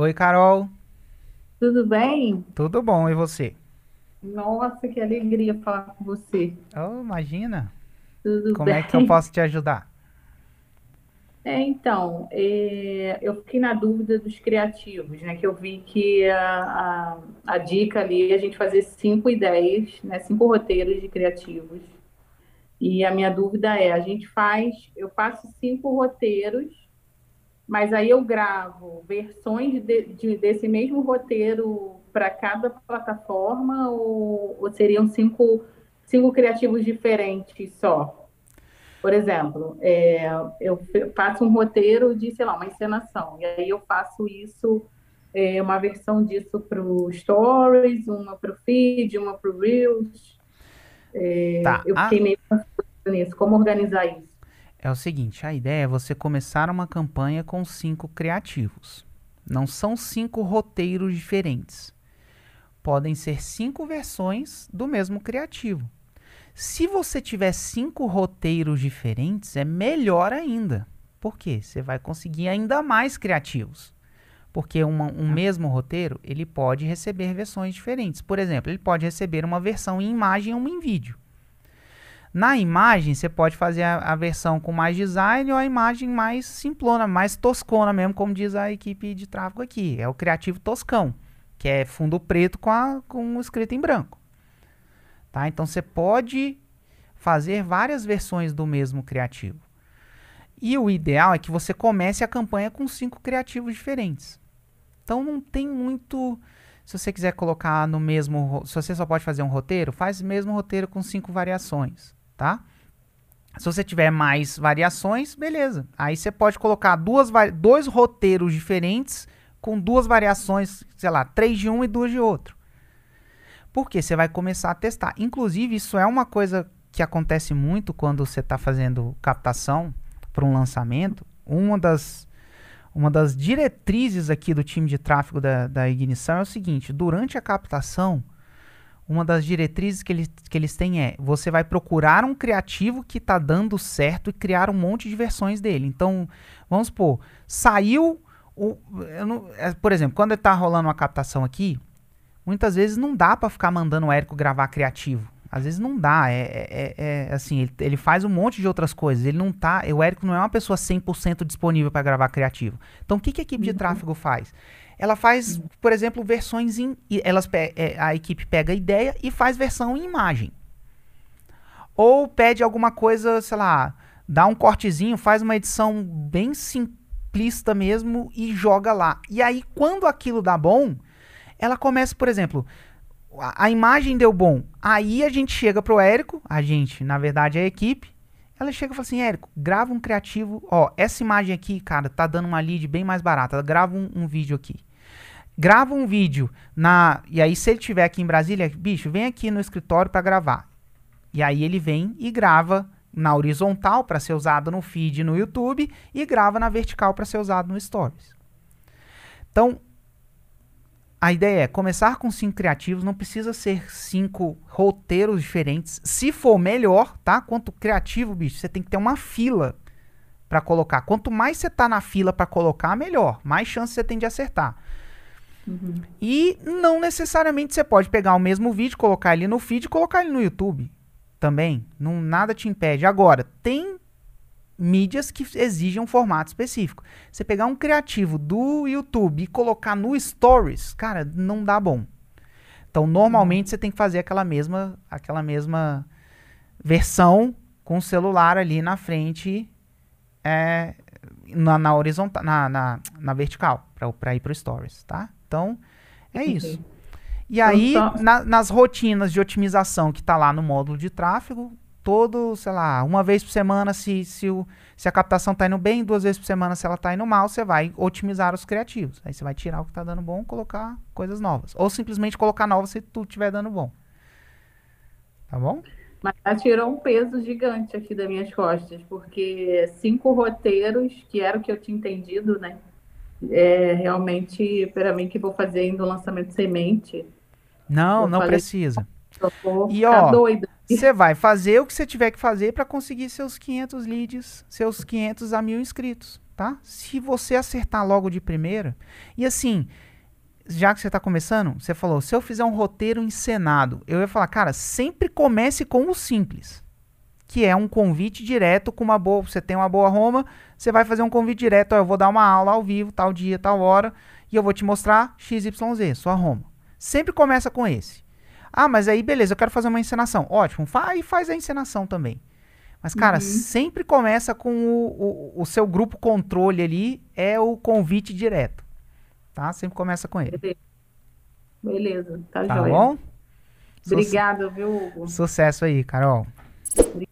Oi, Carol. Tudo bem? Tudo bom, e você? Nossa, que alegria falar com você. Oh, imagina. Tudo Como é que eu posso te ajudar? É, então, é, eu fiquei na dúvida dos criativos, né? Que eu vi que a, a, a dica ali é a gente fazer cinco ideias, né? Cinco roteiros de criativos. E a minha dúvida é, a gente faz, eu faço cinco roteiros, mas aí eu gravo versões de- de- desse mesmo roteiro para cada plataforma ou, ou seriam cinco, cinco criativos diferentes só? Por exemplo, é, eu faço um roteiro de, sei lá, uma encenação, e aí eu faço isso, é, uma versão disso para o Stories, uma para o Feed, uma para o Reels. Tá. Eu fiquei meio confusa nisso, como organizar isso? É o seguinte, a ideia é você começar uma campanha com cinco criativos. Não são cinco roteiros diferentes. Podem ser cinco versões do mesmo criativo. Se você tiver cinco roteiros diferentes, é melhor ainda. Por quê? Você vai conseguir ainda mais criativos. Porque uma- um mesmo roteiro, ele pode receber versões diferentes. Por exemplo, ele pode receber uma versão em imagem ou uma em vídeo. Na imagem, você pode fazer a, a versão com mais design ou a imagem mais simplona, mais toscona mesmo, como diz a equipe de tráfego aqui. É o criativo toscão, que é fundo preto com, a, com escrito em branco. Tá? Então você pode fazer várias versões do mesmo criativo. E o ideal é que você comece a campanha com cinco criativos diferentes. Então não tem muito. Se você quiser colocar no mesmo. Se você só pode fazer um roteiro, faz o mesmo roteiro com cinco variações, tá? Se você tiver mais variações, beleza. Aí você pode colocar duas, dois roteiros diferentes com duas variações, sei lá, três de um e duas de outro. Porque você vai começar a testar. Inclusive, isso é uma coisa que acontece muito quando você está fazendo captação para um lançamento. Uma das, uma das diretrizes aqui do time de tráfego da, da Ignição é o seguinte: durante a captação, uma das diretrizes que eles, que eles têm é: você vai procurar um criativo que está dando certo e criar um monte de versões dele. Então, vamos supor, saiu. O, não- é, por exemplo, quando está rolando uma captação aqui, muitas vezes não dá para ficar mandando o Érico gravar criativo. Às vezes não dá, é, é- é- é assim, ele, ele faz um monte de outras coisas, ele não tá, o Érico não é uma pessoa 100% disponível para gravar criativo. Então o que, que a equipe de tráfego faz? Ela faz, por exemplo, versões em, elas é, a equipe pega a ideia e faz versão em imagem. Ou pede alguma coisa, sei lá, dá um cortezinho, faz uma edição bem simplista mesmo e joga lá. E aí quando aquilo dá bom, ela começa, por exemplo, a, a imagem deu bom. Aí a gente chega pro Érico, a gente, na verdade, é a equipe. Ela chega e fala assim: Érico, grava um criativo. Ó, essa imagem aqui, cara, tá dando uma lead bem mais barata. Grava um, um vídeo aqui. Grava um vídeo na. E aí, se ele tiver aqui em Brasília, bicho, vem aqui no escritório para gravar. E aí ele vem e grava na horizontal para ser usado no feed no YouTube e grava na vertical para ser usado no Stories. Então, a ideia é começar com cinco criativos, não precisa ser cinco roteiros diferentes. Se for melhor, tá? Quanto criativo, bicho, você tem que ter uma fila para colocar. Quanto mais você tá na fila para colocar, melhor. Mais chance você tem de acertar. E não necessariamente você pode pegar o mesmo vídeo, colocar ele no feed e colocar ele no YouTube também. Não, nada te impede. Agora, tem mídias que exigem um formato específico. Você pegar um criativo do YouTube e colocar no Stories, cara, não dá bom. Então, normalmente você tem que fazer aquela mesma, aquela mesma versão com o celular ali na frente, é, na, na horizontal, na, na, na vertical, para ir para o Stories, tá? Então, é isso. E aí, só- na- nas rotinas de otimização que está lá no módulo de tráfego, todo, sei lá, uma vez por semana, se, se, o, se a captação está indo bem, duas vezes por semana, se ela está indo mal, você vai otimizar os criativos. Aí você vai tirar o que está dando bom, colocar coisas novas. Ou simplesmente colocar novas se tudo estiver dando bom. Tá bom? Mas tirou um peso gigante aqui das minhas costas, porque cinco roteiros, que era o que eu tinha entendido, né? É realmente para mim que vou fazer ainda o lançamento semente. Não, Eu não falei- precisa. Vou E, ficar ó, doida. Você vai fazer o que você tiver que fazer para conseguir seus 500 leads, seus 500 a mil inscritos, tá? Se você acertar logo de primeira, e assim, já que você está começando, você falou, se eu fizer um roteiro encenado, eu ia falar, cara, sempre comece com o simples, que é um convite direto com uma boa, você tem uma boa Roma, você vai fazer um convite direto, ó, eu vou dar uma aula ao vivo, tal dia, tal hora, e eu vou te mostrar XYZ, sua Roma. Sempre começa com esse. Ah, mas aí beleza, eu quero fazer uma encenação. Ótimo, faz e faz a encenação também. Mas, cara, uhum. sempre começa com o, o, o, seu grupo controle ali, é o convite direto. Tá? Sempre começa com ele. Beleza, tá, tá joia. bom? Obrigada, viu, Hugo? Sucesso aí, Carol. Obrigada.